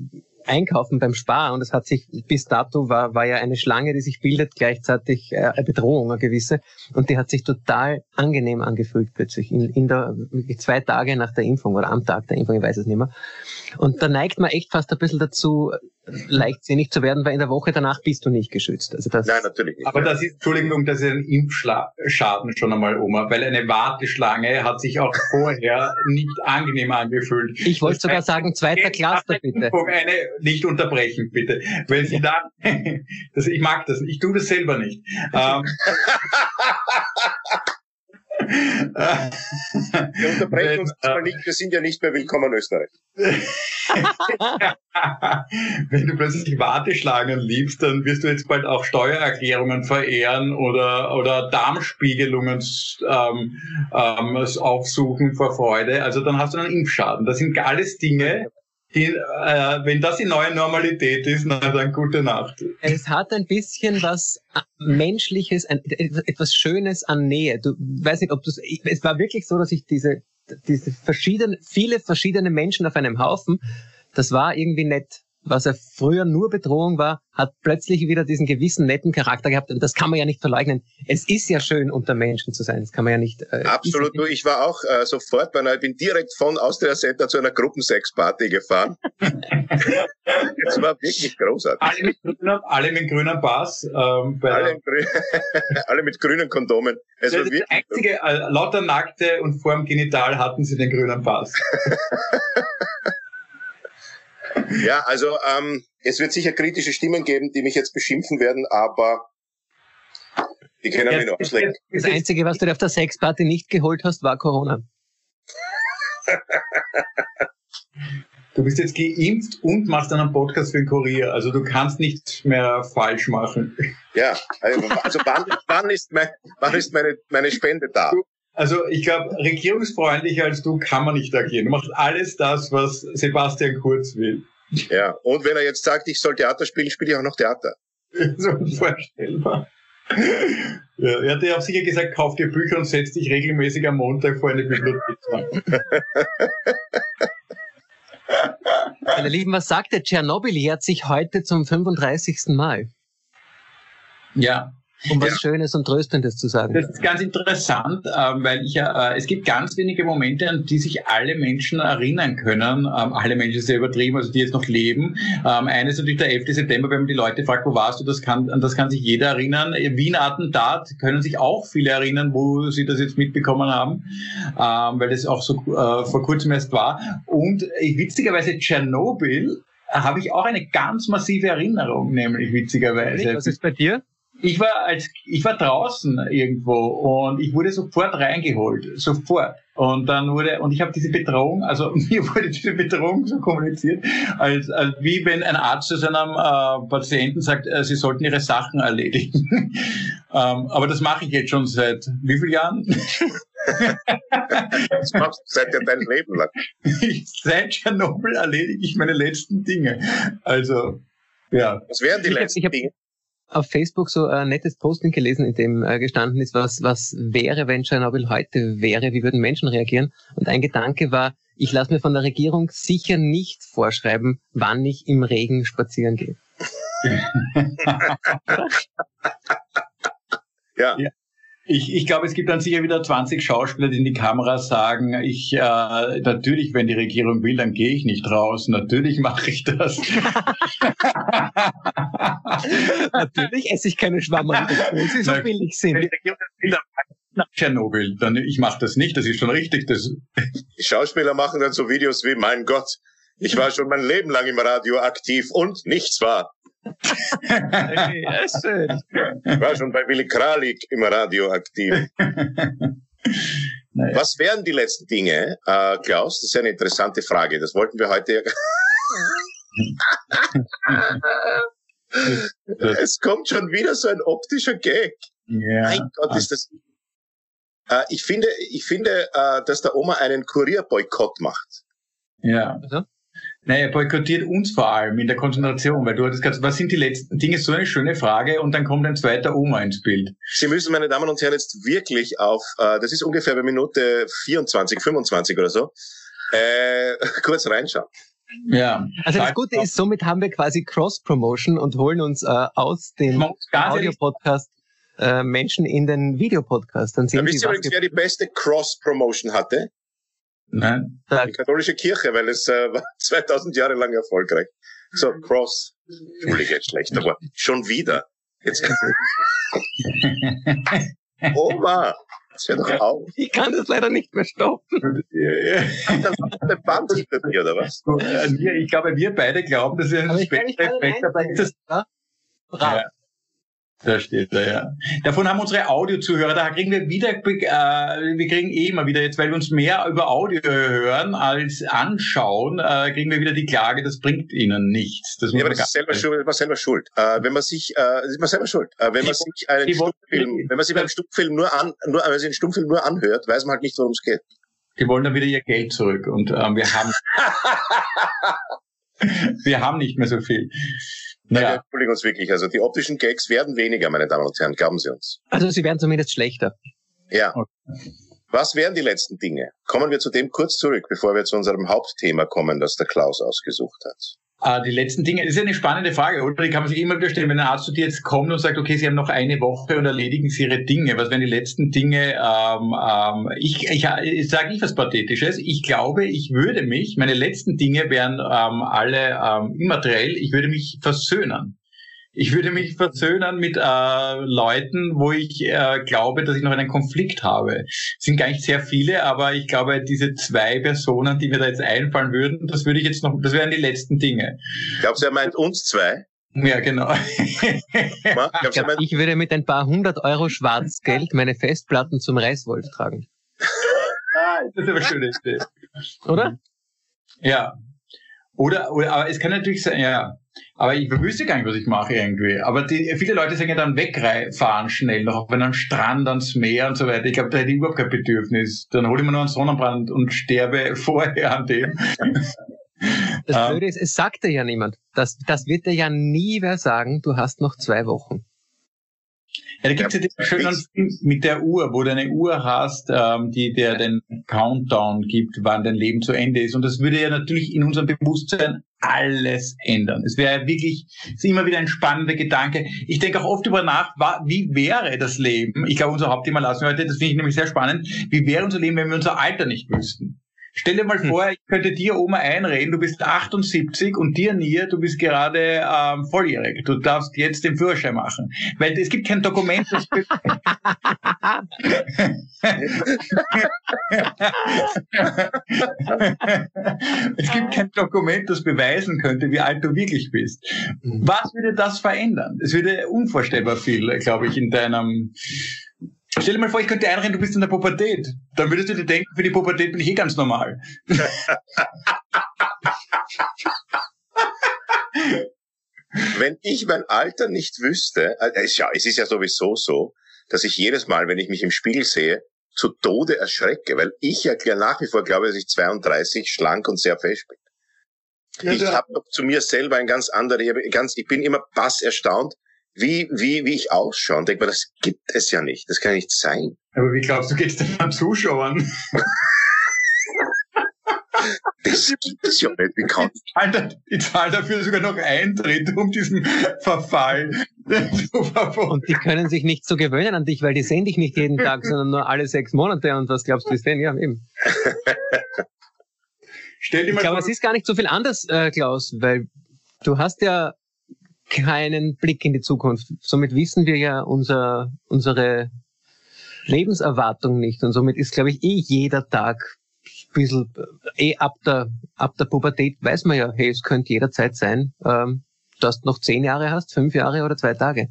einkaufen beim Spar und es hat sich bis dato war, war ja eine Schlange, die sich bildet, gleichzeitig äh, eine Bedrohung, eine gewisse. Und die hat sich total angenehm angefühlt plötzlich in, in der zwei Tage nach der Impfung oder am Tag der Impfung, ich weiß es nicht mehr. Und da neigt man echt fast ein bisschen dazu, leichtsinnig zu werden, weil in der Woche danach bist du nicht geschützt. Also das Nein, natürlich nicht. Aber das ist, Entschuldigung, das ist ein Impfschaden schon einmal, Oma, weil eine Warteschlange hat sich auch vorher nicht angenehm angefühlt. Ich wollte sogar sagen, zweiter Cluster, bitte. Eine, nicht unterbrechen, bitte. Wenn Sie da, das, ich mag das, ich tue das selber nicht. Ähm, wir unterbrechen uns zwar nicht, wir sind ja nicht mehr willkommen in Österreich. Wenn du plötzlich Warteschlangen liebst, dann wirst du jetzt bald auch Steuererklärungen verehren oder, oder Darmspiegelungen ähm, ähm, aufsuchen vor Freude. Also dann hast du einen Impfschaden. Das sind alles Dinge, die, äh, wenn das die neue Normalität ist, na dann gute Nacht. Es hat ein bisschen was Menschliches, ein, etwas Schönes an Nähe. Du weiß nicht, ob du es war wirklich so, dass ich diese, diese verschiedene, viele verschiedene Menschen auf einem Haufen, das war irgendwie nett was ja früher nur Bedrohung war, hat plötzlich wieder diesen gewissen netten Charakter gehabt. Und das kann man ja nicht verleugnen. Es ist ja schön, unter Menschen zu sein. Das kann man ja nicht. Äh, Absolut. Du, ich war auch äh, sofort bei einer, ich bin direkt von Austria Center zu einer Gruppensex-Party gefahren. Es war wirklich großartig. Alle mit grünen, alle mit grünen Pass. Ähm, alle, grün, alle, mit grünen Kondomen. Es das war wirklich das einzige, äh, lauter Nackte und vorm Genital hatten sie den grünen Pass. Ja, also ähm, es wird sicher kritische Stimmen geben, die mich jetzt beschimpfen werden, aber die können mich noch auslenken. Das Einzige, was du dir auf der Sexparty nicht geholt hast, war Corona. Du bist jetzt geimpft und machst einen Podcast für den Kurier. Also du kannst nichts mehr falsch machen. Ja, also, also wann, wann, ist, mein, wann ist meine, meine Spende da? Also ich glaube, regierungsfreundlicher als du kann man nicht agieren. Du machst alles das, was Sebastian Kurz will. Ja, und wenn er jetzt sagt, ich soll Theater spielen, spiele ich auch noch Theater. so unvorstellbar. Ja, er hat ja auch sicher gesagt, kauf dir Bücher und setz dich regelmäßig am Montag vor eine Bibliothek. Meine Lieben, was sagt der Tschernobyl jährt sich heute zum 35. Mal. Ja, um was ja. Schönes und Tröstendes zu sagen. Das ist ganz interessant, ähm, weil ich ja, äh, es gibt ganz wenige Momente, an die sich alle Menschen erinnern können. Ähm, alle Menschen sehr übertrieben, also die jetzt noch leben. Ähm, eines ist natürlich der 11. September, wenn man die Leute fragt, wo warst du, das kann, an das kann sich jeder erinnern. Wien-Attentat können sich auch viele erinnern, wo sie das jetzt mitbekommen haben, weil das auch so äh, vor kurzem erst war. Und äh, witzigerweise Tschernobyl habe ich auch eine ganz massive Erinnerung, nämlich witzigerweise. Was ist bei dir? Ich war als ich war draußen irgendwo und ich wurde sofort reingeholt, sofort. Und dann wurde und ich habe diese Bedrohung, also mir wurde diese Bedrohung so kommuniziert, als, als wie wenn ein Arzt zu seinem äh, Patienten sagt, äh, sie sollten ihre Sachen erledigen. ähm, aber das mache ich jetzt schon seit wie vielen Jahren? das machst du seit ja dein Leben lang. seit Tschernobyl erledige ich meine letzten Dinge. Also, ja. Was wären die Ich letzten hab- Dinge? Auf Facebook so ein nettes Posting gelesen, in dem äh, gestanden ist, was, was wäre, wenn Tschernobyl heute wäre, wie würden Menschen reagieren. Und ein Gedanke war, ich lasse mir von der Regierung sicher nicht vorschreiben, wann ich im Regen spazieren gehe. Ja. Ja. Ich, ich glaube, es gibt dann sicher wieder 20 Schauspieler, die in die Kamera sagen, ich äh, natürlich, wenn die Regierung will, dann gehe ich nicht raus. Natürlich mache ich das. Natürlich esse ich keine Schwammerl, obwohl sie so Na, billig wenn die sind. Regierung will, dann nach Tschernobyl. Dann, ich mache das nicht, das ist schon richtig. Das, Die Schauspieler machen dann so Videos wie, mein Gott, ich war schon mein Leben lang im Radio aktiv und nichts war. Ja, schön. Ich war schon bei Willy Kralik im Radio aktiv. naja. Was wären die letzten Dinge, äh, Klaus? Das ist eine interessante Frage. Das wollten wir heute. es kommt schon wieder so ein optischer Gag. Ja. Mein Gott, ist das. Äh, ich finde, ich finde, äh, dass der Oma einen Kurierboykott macht. Ja. Naja, er boykottiert uns vor allem in der Konzentration, weil du hattest gesagt, was sind die letzten Dinge? So eine schöne Frage und dann kommt ein zweiter Oma ins Bild. Sie müssen, meine Damen und Herren, jetzt wirklich auf, äh, das ist ungefähr bei Minute 24, 25 oder so, äh, kurz reinschauen. Ja. Also das Gute ist, somit haben wir quasi Cross-Promotion und holen uns äh, aus dem Audio-Podcast äh, Menschen in den Videopodcast. Dann Da sehen wisst sie, ihr übrigens, wer die beste Cross-Promotion hatte? Nein. Die katholische Kirche, weil es äh, war 2000 Jahre lang erfolgreich. So, Cross. Entschuldige, jetzt schlechter Wort. Schon wieder. Jetzt. Oma, das hör doch auf. Ich kann das leider nicht mehr stoppen. Macht der Band hinter dir, oder was? Wir- Ich glaube, wir beide glauben, dass wir ist. das- Ja? Da steht er, ja. Davon haben unsere Audio-Zuhörer, da kriegen wir wieder, äh, wir kriegen eh immer wieder jetzt, weil wir uns mehr über Audio hören als anschauen, äh, kriegen wir wieder die Klage, das bringt ihnen nichts. Das Ja, aber das ist selber ganz- schuld, man selber schuld. Äh, wenn man sich, äh, ist man selber schuld. Äh, wenn man sich einen Stummfilm, wenn man sich beim Stummfilm nur an, nur, wenn man sich einen Stummfilm nur anhört, weiß man halt nicht, worum es geht. Die wollen dann wieder ihr Geld zurück und ähm, wir haben wir haben nicht mehr so viel. Nein, wir entschuldigen uns wirklich. Also die optischen Gags werden weniger, meine Damen und Herren, glauben Sie uns. Also sie werden zumindest schlechter. Ja. Okay. Was wären die letzten Dinge? Kommen wir zu dem kurz zurück, bevor wir zu unserem Hauptthema kommen, das der Klaus ausgesucht hat. Äh, die letzten Dinge, das ist eine spannende Frage, oder? Die kann man sich immer wieder stellen, wenn ein Arzt zu dir jetzt kommt und sagt, okay, Sie haben noch eine Woche und erledigen Sie Ihre Dinge. Was wären die letzten Dinge? Ähm, ähm, ich ich, ich sage nicht was Pathetisches. Ich glaube, ich würde mich, meine letzten Dinge wären ähm, alle ähm, immateriell, ich würde mich versöhnen. Ich würde mich versöhnen mit äh, Leuten, wo ich äh, glaube, dass ich noch einen Konflikt habe. Es sind gar nicht sehr viele, aber ich glaube, diese zwei Personen, die mir da jetzt einfallen würden, das würde ich jetzt noch, das wären die letzten Dinge. Glaubst du, er meint uns zwei? Ja, genau. Ich, glaub, ich würde mit ein paar hundert Euro Schwarzgeld meine Festplatten zum Reißwolf tragen. Ah, das ist aber eine schöne Idee. Oder? Ja. Oder, oder, aber es kann natürlich sein, ja. Aber ich wüsste gar nicht, was ich mache irgendwie. Aber die, viele Leute sagen ja dann wegfahren schnell noch auf einen Strand, ans Meer und so weiter. Ich glaube, da hätte ich überhaupt kein Bedürfnis. Dann hole ich mir nur einen Sonnenbrand und sterbe vorher an dem. Das Ähm. Blöde ist, es sagt dir ja niemand. Das, das wird dir ja nie wer sagen, du hast noch zwei Wochen. Ja, da gibt's ja, den schönen Film mit der Uhr, wo du eine Uhr hast, ähm, die dir den Countdown gibt, wann dein Leben zu Ende ist. Und das würde ja natürlich in unserem Bewusstsein alles ändern. Es wäre wirklich, es ist immer wieder ein spannender Gedanke. Ich denke auch oft über nach, wie wäre das Leben? Ich glaube, unser Hauptthema lassen wir heute, das finde ich nämlich sehr spannend. Wie wäre unser Leben, wenn wir unser Alter nicht wüssten? Stell dir mal Hm. vor, ich könnte dir, Oma, einreden, du bist 78 und dir, Nia, du bist gerade ähm, volljährig. Du darfst jetzt den Führerschein machen. Weil es gibt kein Dokument, das es gibt kein Dokument, das beweisen könnte, wie alt du wirklich bist. Was würde das verändern? Es würde unvorstellbar viel, glaube ich, in deinem. Stell dir mal vor, ich könnte einreden, du bist in der Pubertät. Dann würdest du dir denken, für die Pubertät bin ich eh ganz normal. wenn ich mein Alter nicht wüsste, äh, es, ja, es ist ja sowieso so, dass ich jedes Mal, wenn ich mich im Spiegel sehe, zu Tode erschrecke, weil ich ja nach wie vor glaube, dass ich 32 schlank und sehr fest bin. Ja, ich habe doch zu mir selber ein ganz anderes, ganz, ich bin immer bass erstaunt, wie, wie, wie ich ausschaue und denke mir, das gibt es ja nicht, das kann nicht sein. Aber wie glaubst du, geht's denn an Zuschauern? Das gibt es ja nicht. Wie kann ich zahle, ich zahle dafür sogar noch Eintritt, um diesen Verfall zu verfolgen. Und die können sich nicht so gewöhnen an dich, weil die sehen dich nicht jeden Tag, sondern nur alle sechs Monate. Und was glaubst du, ist denn? Ja, eben. Stell dir mal ich glaube, es ist gar nicht so viel anders, äh, Klaus, weil du hast ja keinen Blick in die Zukunft. Somit wissen wir ja unser, unsere Lebenserwartung nicht. Und somit ist, glaube ich, eh jeder Tag ein bisschen, eh ab der, ab der Pubertät weiß man ja, hey, es könnte jederzeit sein, ähm, dass du noch zehn Jahre hast, fünf Jahre oder zwei Tage.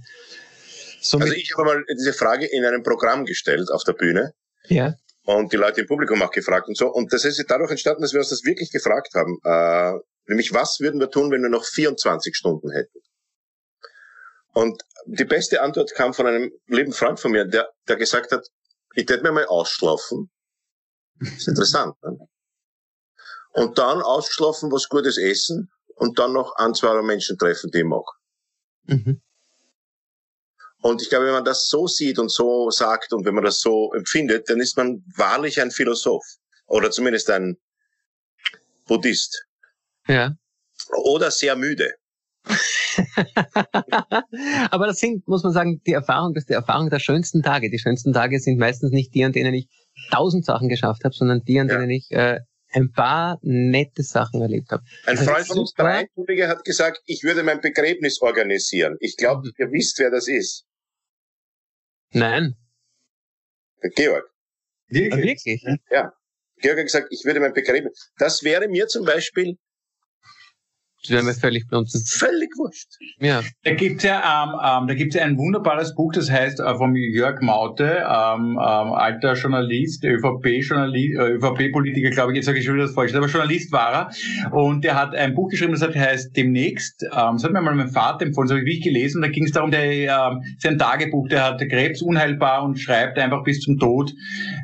Somit also ich habe mal diese Frage in einem Programm gestellt auf der Bühne. Ja. Und die Leute im Publikum auch gefragt und so. Und das ist dadurch entstanden, dass wir uns das wirklich gefragt haben. Äh, nämlich, was würden wir tun, wenn wir noch 24 Stunden hätten? Und die beste Antwort kam von einem lieben Freund von mir, der, der gesagt hat, ich werde mir mal ausschlafen das ist interessant. Ne? Und dann ausgeschlafen, was Gutes essen und dann noch ein, zwei Menschen treffen, die ich mag. Mhm. Und ich glaube, wenn man das so sieht und so sagt und wenn man das so empfindet, dann ist man wahrlich ein Philosoph. Oder zumindest ein Buddhist. Ja. Oder sehr müde. Aber das sind, muss man sagen, die Erfahrung, das ist die Erfahrung der schönsten Tage. Die schönsten Tage sind meistens nicht die, an denen ich tausend Sachen geschafft habe, sondern die, an ja. denen ich äh, ein paar nette Sachen erlebt habe. Ein Freund von uns, drei hat gesagt, ich würde mein Begräbnis organisieren. Ich glaube, mhm. ihr wisst, wer das ist. Nein. Der Georg. Wirklich? Wirklich? Ja. Georg hat gesagt, ich würde mein Begräbnis. Das wäre mir zum Beispiel wäre mir völlig blunzen. Völlig wurscht. Ja. Da gibt's ja, ähm, ähm, da gibt's ja ein wunderbares Buch, das heißt äh, vom Jörg Maute, ähm, ähm, alter Journalist, ÖVP-Journalist, äh, ÖVP-Politiker, glaube ich, jetzt sage ich schon wieder das falsch, aber Journalist war er. Und der hat ein Buch geschrieben, das heißt Demnächst. Ähm, das hat mir mal mein Vater empfohlen, das habe ich wirklich gelesen. Da ging es darum, der ähm, sein Tagebuch, der hat Krebs unheilbar und schreibt einfach bis zum Tod,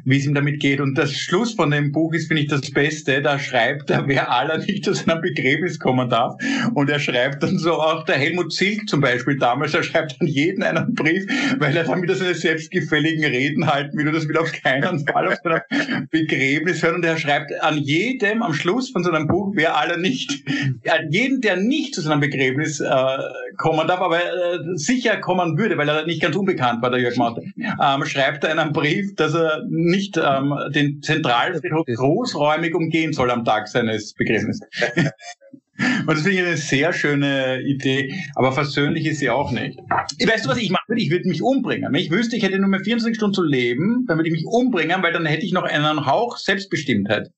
wie es ihm damit geht. Und das Schluss von dem Buch ist, finde ich, das Beste. Da schreibt er, wer aller nicht zu seinem Begräbnis kommen darf darf. Und er schreibt dann so auch der Helmut Zilk zum Beispiel damals, er schreibt an jeden einen Brief, weil er dann wieder seine selbstgefälligen Reden halten will und das will auf keinen Fall auf seinem Begräbnis hören. Und er schreibt an jedem am Schluss von seinem Buch, wer alle nicht, an jeden, der nicht zu seinem Begräbnis äh, kommen darf, aber äh, sicher kommen würde, weil er nicht ganz unbekannt war, der Jörg Maute, ähm, schreibt er einen Brief, dass er nicht ähm, den Zentralfriedhof großräumig umgehen soll am Tag seines Begräbnisses. Und das finde ich eine sehr schöne Idee, aber versöhnlich ist sie auch nicht. Weißt du, was ich machen würde? Ich würde mich umbringen. Wenn ich wüsste, ich hätte nur mehr 24 Stunden zu leben, dann würde ich mich umbringen, weil dann hätte ich noch einen Hauch Selbstbestimmtheit.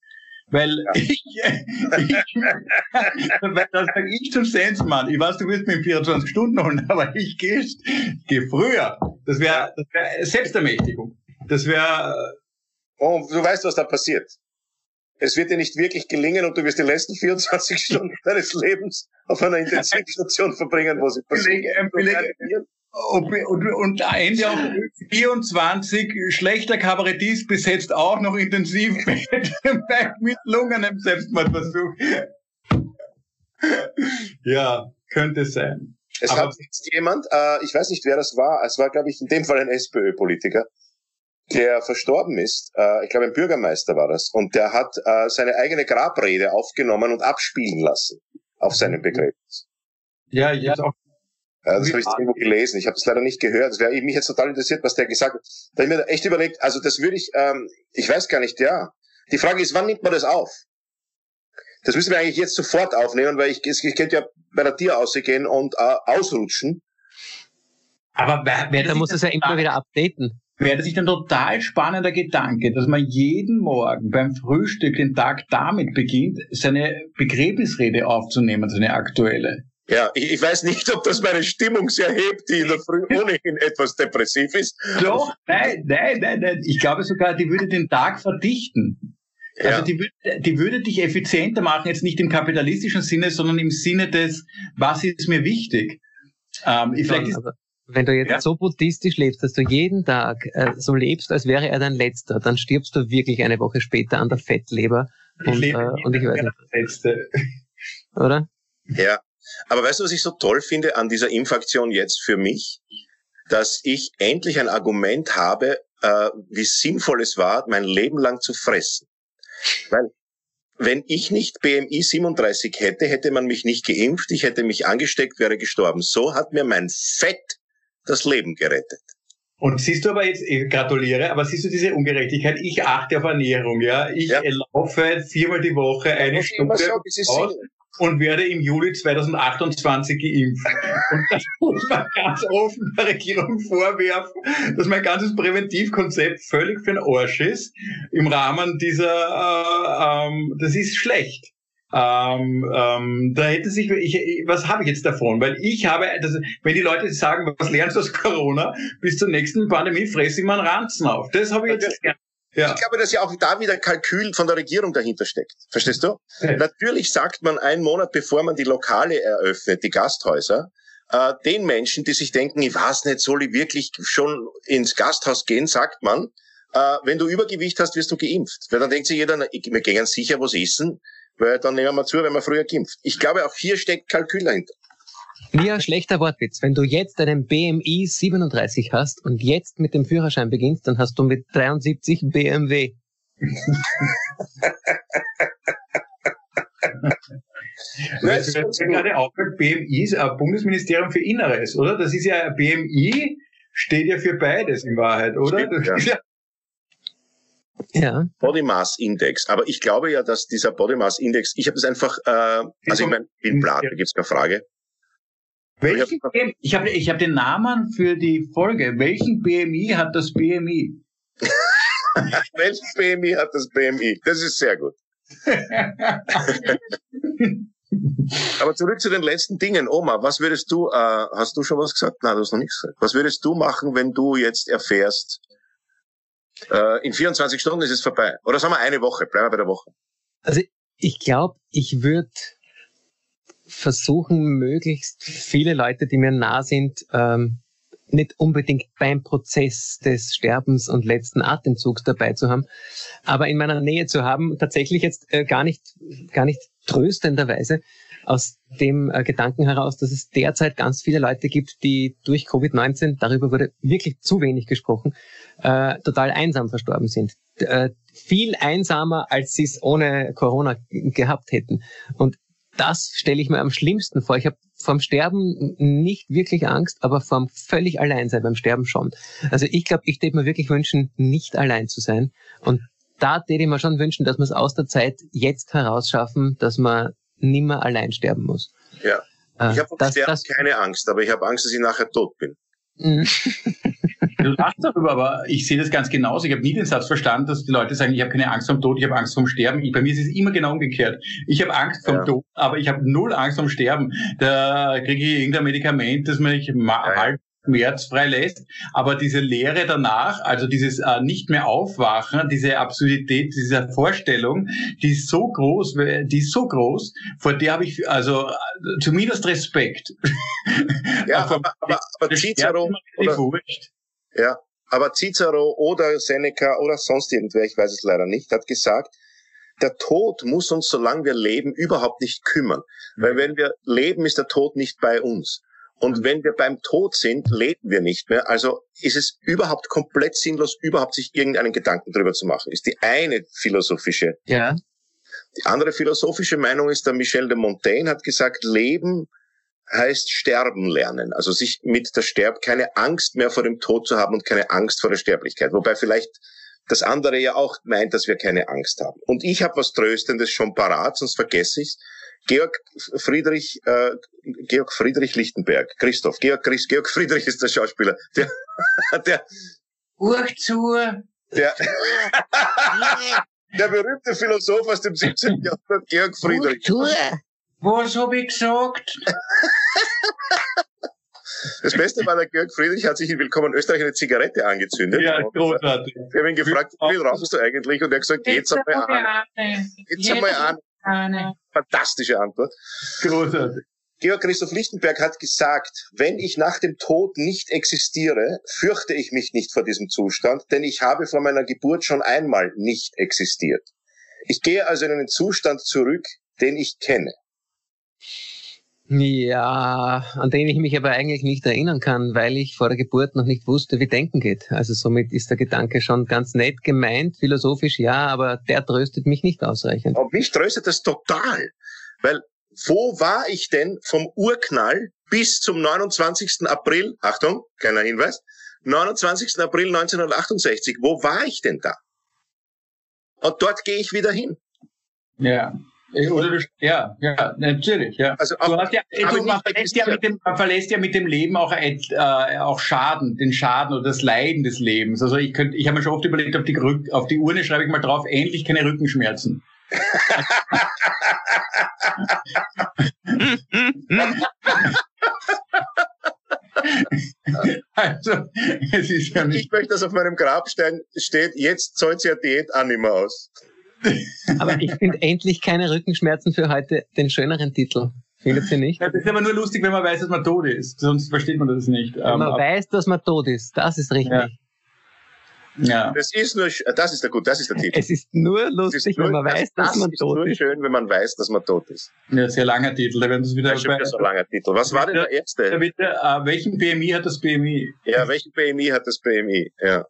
Weil ich, ich das sage ich zum Sensmann. Ich weiß, du wirst mir in 24 Stunden holen, aber ich gehe geh früher. Das wäre wär Selbstermächtigung. Das wäre. Oh, du weißt, was da passiert es wird dir nicht wirklich gelingen und du wirst die letzten 24 Stunden deines Lebens auf einer Intensivstation verbringen, wo sie passieren. Und, und, und Ende auch 24 schlechter Kabarettist besetzt auch noch Intensivbett mit Lungenem Selbstmordversuch. Ja, könnte sein. Es Aber hat jetzt jemand, äh, ich weiß nicht, wer das war, es war, glaube ich, in dem Fall ein SPÖ-Politiker, der verstorben ist, äh, ich glaube ein Bürgermeister war das, und der hat äh, seine eigene Grabrede aufgenommen und abspielen lassen auf seinem Begräbnis. Ja, ja. Auch ja, das habe ich irgendwo gelesen. Ich habe das leider nicht gehört. Das wäre mich jetzt total interessiert, was der gesagt hat. Da habe ich mir echt überlegt, also das würde ich, ähm, ich weiß gar nicht, ja. Die Frage ist, wann nimmt man das auf? Das müssen wir eigentlich jetzt sofort aufnehmen, weil ich, ich könnte ja bei der Tier gehen und äh, ausrutschen. Aber wer, wer da muss es ja immer wieder updaten wäre das nicht ein total spannender Gedanke, dass man jeden Morgen beim Frühstück den Tag damit beginnt, seine Begräbnisrede aufzunehmen, seine aktuelle. Ja, ich, ich weiß nicht, ob das meine Stimmung sehr hebt, die in der Früh ohnehin etwas depressiv ist. Doch, nein, nein, nein, nein. Ich glaube sogar, die würde den Tag verdichten. Also ja. Also die, würde, die würde dich effizienter machen, jetzt nicht im kapitalistischen Sinne, sondern im Sinne des, was ist mir wichtig. Ähm, vielleicht ist, Wenn du jetzt ja. so buddhistisch lebst, dass du jeden Tag äh, so lebst, als wäre er dein letzter, dann stirbst du wirklich eine Woche später an der Fettleber. Und, ich lebe äh, und ich weiß nicht. Letzte. Oder? Ja. Aber weißt du, was ich so toll finde an dieser Impfaktion jetzt für mich? Dass ich endlich ein Argument habe, äh, wie sinnvoll es war, mein Leben lang zu fressen. Weil wenn ich nicht BMI 37 hätte, hätte man mich nicht geimpft, ich hätte mich angesteckt, wäre gestorben. So hat mir mein Fett das Leben gerettet. Und siehst du aber jetzt, ich gratuliere, aber siehst du diese Ungerechtigkeit? Ich achte auf Ernährung, ja. Ich ja. laufe viermal die Woche eine Stunde aus und werde im Juli 2028 geimpft. Und das muss man ganz offen der Regierung vorwerfen, dass mein ganzes Präventivkonzept völlig für den Arsch ist im Rahmen dieser, äh, ähm, das ist schlecht. Ähm, ähm, da hätte sich, ich, was habe ich jetzt davon? Weil ich habe, das, wenn die Leute sagen, was lernst du aus Corona, bis zur nächsten Pandemie fresse ich mal einen Ranzen auf. Das habe ich jetzt ja. Ja. Ich glaube, dass ja auch da wieder Kalkül von der Regierung dahinter steckt. Verstehst du? Ja. Natürlich sagt man einen Monat, bevor man die Lokale eröffnet, die Gasthäuser, äh, den Menschen, die sich denken, ich weiß nicht, soll ich wirklich schon ins Gasthaus gehen, sagt man, äh, wenn du Übergewicht hast, wirst du geimpft. Weil dann denkt sich jeder, wir gehen sicher was essen, weil dann nehmen wir zu, wenn man früher geimpft. Ich glaube, auch hier steckt Kalkül dahinter. Ja, schlechter Wortwitz. Wenn du jetzt einen BMI 37 hast und jetzt mit dem Führerschein beginnst, dann hast du mit 73 BMW. das ist gerade auch BMI ist ein Bundesministerium für Inneres, oder? Das ist ja BMI steht ja für beides in Wahrheit, oder? Stimmt, ja. Ja. Body Mass Index. Aber ich glaube ja, dass dieser Body Mass Index, ich habe das einfach, äh, also ich meine, in Blatt, da gibt's keine Frage. Welchen ich habe ich hab den Namen für die Folge. Welchen BMI hat das BMI? Welchen BMI hat das BMI? Das ist sehr gut. Aber zurück zu den letzten Dingen. Oma, was würdest du, äh, hast du schon was gesagt? Nein, du hast noch nichts gesagt. Was würdest du machen, wenn du jetzt erfährst, äh, in 24 Stunden ist es vorbei? Oder sagen wir eine Woche? Bleiben wir bei der Woche. Also ich glaube, ich würde versuchen, möglichst viele Leute, die mir nah sind, ähm, nicht unbedingt beim Prozess des Sterbens und letzten Atemzugs dabei zu haben, aber in meiner Nähe zu haben, tatsächlich jetzt äh, gar nicht, gar nicht tröstenderweise aus dem äh, Gedanken heraus, dass es derzeit ganz viele Leute gibt, die durch Covid-19, darüber wurde wirklich zu wenig gesprochen, äh, total einsam verstorben sind. Äh, viel einsamer, als sie es ohne Corona gehabt hätten. Und das stelle ich mir am schlimmsten vor. Ich habe vom Sterben nicht wirklich Angst, aber vom völlig allein sein beim Sterben schon. Also ich glaube, ich würde mir wirklich wünschen, nicht allein zu sein. Und da würde ich mir schon wünschen, dass wir es aus der Zeit jetzt herausschaffen, dass man nimmer allein sterben muss. Ja. Äh, ich habe vom Sterben keine Angst, aber ich habe Angst, dass ich nachher tot bin. Mhm. Du lachst darüber, aber ich sehe das ganz genauso. Ich habe nie den Satz verstanden, dass die Leute sagen, ich habe keine Angst vom Tod, ich habe Angst vom Sterben. Ich, bei mir ist es immer genau umgekehrt. Ich habe Angst vom ja. Tod, aber ich habe null Angst vom Sterben. Da kriege ich irgendein Medikament, das mich ja. halb schmerzfrei lässt. Aber diese Lehre danach, also dieses äh, nicht mehr aufwachen, diese Absurdität dieser Vorstellung, die ist so groß, die ist so groß, vor der habe ich also äh, zumindest Respekt. Ja, aber, aber, aber Cicero, oder, ja, aber Cicero oder Seneca oder sonst irgendwer, ich weiß es leider nicht, hat gesagt, der Tod muss uns, solange wir leben, überhaupt nicht kümmern. Mhm. Weil wenn wir leben, ist der Tod nicht bei uns. Und wenn wir beim Tod sind, leben wir nicht mehr. Also ist es überhaupt komplett sinnlos, überhaupt sich irgendeinen Gedanken darüber zu machen. Ist die eine philosophische. Ja. Die andere philosophische Meinung ist, der Michel de Montaigne hat gesagt, Leben heißt sterben lernen. Also sich mit der Sterb keine Angst mehr vor dem Tod zu haben und keine Angst vor der Sterblichkeit. Wobei vielleicht das andere ja auch meint, dass wir keine Angst haben. Und ich habe was Tröstendes schon parat, sonst vergesse ich's. Georg Friedrich, äh, Georg Friedrich Lichtenberg, Christoph, Georg, Chris, Georg Friedrich ist der Schauspieler, der, der, Uhr zu, der, der berühmte Philosoph aus dem 17. Jahrhundert, Georg Friedrich. Was habe ich gesagt? Das Beste war, der Georg Friedrich hat sich in Willkommen Österreich eine Zigarette angezündet. Ja, großartig. Wir haben ihn gefragt, wie viel rauchst du eigentlich? Und er hat gesagt, geht's einmal an. Geht's einmal an. Fantastische Antwort. Großartig. Georg Christoph Lichtenberg hat gesagt, wenn ich nach dem Tod nicht existiere, fürchte ich mich nicht vor diesem Zustand, denn ich habe vor meiner Geburt schon einmal nicht existiert. Ich gehe also in einen Zustand zurück, den ich kenne. Ja, an den ich mich aber eigentlich nicht erinnern kann, weil ich vor der Geburt noch nicht wusste, wie Denken geht. Also somit ist der Gedanke schon ganz nett gemeint, philosophisch ja, aber der tröstet mich nicht ausreichend. Aber mich tröstet das total, weil wo war ich denn vom Urknall bis zum 29. April, Achtung, kleiner Hinweis, 29. April 1968, wo war ich denn da? Und dort gehe ich wieder hin. Ja. Oder ja, ja, natürlich, ja. Also du hast ja, du, man, verlässt ja mit dem, verlässt ja mit dem Leben auch, äh, auch Schaden, den Schaden oder das Leiden des Lebens. Also ich könnte, ich habe mir schon oft überlegt, auf die, Rück, auf die Urne schreibe ich mal drauf, endlich keine Rückenschmerzen. also, es ist ja nicht. Ich möchte, dass auf meinem Grabstein steht, jetzt zahlt sie ja Diät auch nicht mehr aus. Aber ich finde endlich keine Rückenschmerzen für heute den schöneren Titel. Findet ihr nicht? Ja, das ist aber nur lustig, wenn man weiß, dass man tot ist. Sonst versteht man das nicht. Wenn man um, ähm, weiß, dass man tot ist. Das ist richtig. Ja. Ja. Das ist nur, das ist der gut, das ist der Titel. Es ist nur lustig, nur, wenn man weiß, dass man tot ist. Es ist nur schön, wenn man weiß, dass man tot ist. Ja, sehr langer Titel. Da werden das wieder. Das ist wieder so ein langer Titel. Was war denn der erste? Bitte, uh, welchen BMI hat das BMI? Ja, welchen BMI hat das BMI? Ja.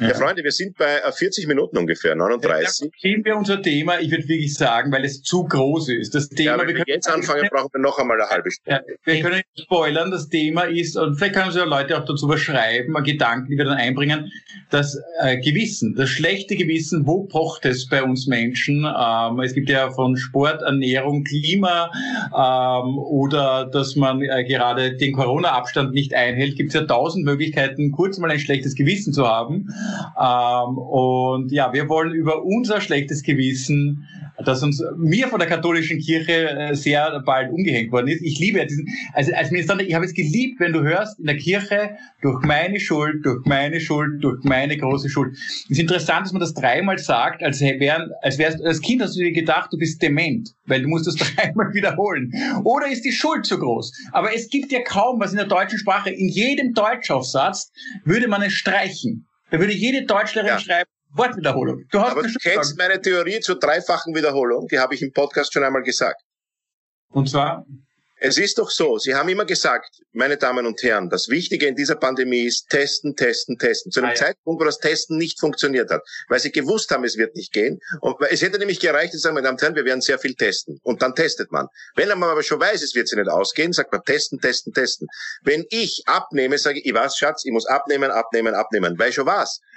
Ja. ja, Freunde, wir sind bei 40 äh, Minuten ungefähr, 39. Ja, gehen wir unser Thema, ich würde wirklich sagen, weil es zu groß ist. Das Thema, ja, wenn wir, wir jetzt anfangen, brauchen wir noch einmal eine halbe Stunde. Ja, wir können nicht spoilern, das Thema ist, und vielleicht können uns ja Leute auch dazu beschreiben, Gedanken, die wir dann einbringen, das äh, Gewissen, das schlechte Gewissen, wo pocht es bei uns Menschen? Ähm, es gibt ja von Sport, Ernährung, Klima ähm, oder dass man äh, gerade den Corona-Abstand nicht einhält, gibt es ja tausend Möglichkeiten, kurz mal ein schlechtes Gewissen zu haben. Ähm, und ja, wir wollen über unser schlechtes Gewissen, das uns mir von der katholischen Kirche äh, sehr bald umgehängt worden ist. Ich liebe diesen, also als Ministrant, ich habe es geliebt, wenn du hörst in der Kirche durch meine Schuld, durch meine Schuld, durch meine große Schuld. Es ist interessant, dass man das dreimal sagt, als wären, als wärst als Kind hast du dir gedacht, du bist dement, weil du musst das dreimal wiederholen. Oder ist die Schuld zu groß? Aber es gibt ja kaum was in der deutschen Sprache. In jedem Deutschaufsatz würde man es streichen. Da würde jede Deutschlerin ja. schreiben, Wortwiederholung. Du hast Aber du kennst meine Theorie zur dreifachen Wiederholung, die habe ich im Podcast schon einmal gesagt. Und zwar? Es ist doch so, Sie haben immer gesagt, meine Damen und Herren, das Wichtige in dieser Pandemie ist testen, testen, testen. Zu einem ah, ja. Zeitpunkt, wo das Testen nicht funktioniert hat, weil Sie gewusst haben, es wird nicht gehen. Und es hätte nämlich gereicht, zu sagen, meine Damen und Herren, wir werden sehr viel testen. Und dann testet man. Wenn man aber schon weiß, es wird sich nicht ausgehen, sagt man testen, testen, testen. Wenn ich abnehme, sage ich, ich weiß, Schatz, ich muss abnehmen, abnehmen, abnehmen, weil schon was.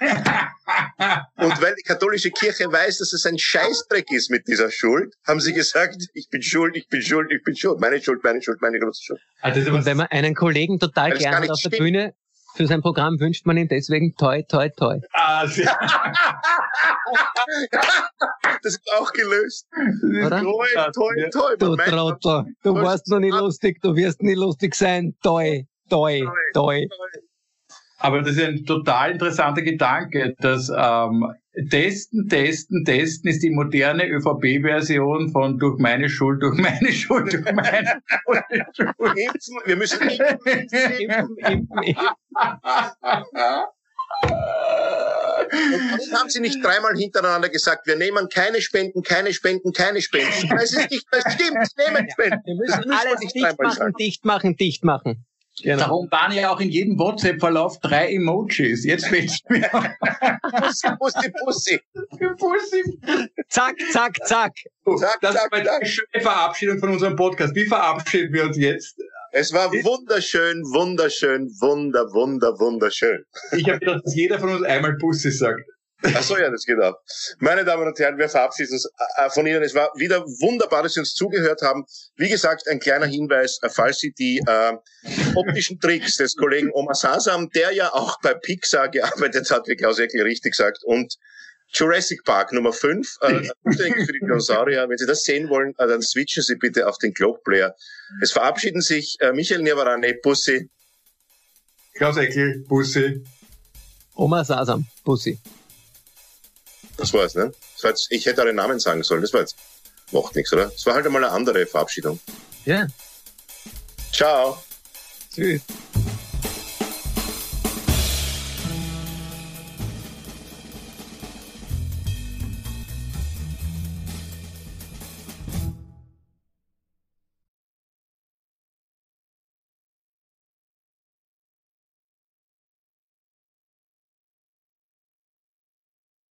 und weil die katholische Kirche weiß, dass es ein Scheißdreck ist mit dieser Schuld, haben sie gesagt, ich bin schuld, ich bin schuld, ich bin schuld, meine Schuld, meine meine Schuld, meine große Schuld. Also und wenn man einen Kollegen total gerne auf der Bühne für sein Programm wünscht man ihm deswegen toi, toi, toi. Ah, das ist auch gelöst. Oder? Toi, toi, toi. Du Trottel, du warst noch nie lustig, du wirst nie lustig sein. Toi, toi, toi. Aber das ist ein total interessanter Gedanke, dass ähm, Testen, Testen, Testen ist die moderne ÖVP-Version von durch meine Schuld, durch meine Schuld, durch meine Schuld. Wir müssen impfen, impfen, impfen. Und haben sie nicht dreimal hintereinander gesagt, wir nehmen keine Spenden, keine Spenden, keine Spenden. Es ist nicht, das stimmt, nehmen Spenden. Wir müssen alles dicht machen, dicht machen, dicht machen. Genau. Darum waren ja auch in jedem WhatsApp-Verlauf drei Emojis. Jetzt fällt mir Pussy, Pussy, Pussy. Pussy. Zack, zack, zack. zack das zack, ist eine schöne Verabschiedung von unserem Podcast. Wie verabschieden wir uns jetzt? Es war wunderschön, wunderschön, wunder, wunder, wunderschön. Ich habe gedacht, dass jeder von uns einmal Pussy sagt. Ach so, ja, das geht auch. Meine Damen und Herren, wir verabschieden uns äh, von Ihnen. Es war wieder wunderbar, dass Sie uns zugehört haben. Wie gesagt, ein kleiner Hinweis, äh, falls Sie die äh, optischen Tricks des Kollegen Omar Sasam, der ja auch bei Pixar gearbeitet hat, wie Klaus Eckel richtig sagt, und Jurassic Park Nummer 5, äh, für die Dinosaurier. Wenn Sie das sehen wollen, äh, dann switchen Sie bitte auf den Globe Player. Es verabschieden sich äh, Michael Niavarane, Bussi. Klaus Eckel, Bussi. Omar Sasam, Bussi. Das war's, ne? Das war jetzt, ich hätte euren Namen sagen sollen. Das war jetzt, macht nichts, oder? Das war halt einmal eine andere Verabschiedung. Ja. Ciao. Tschüss.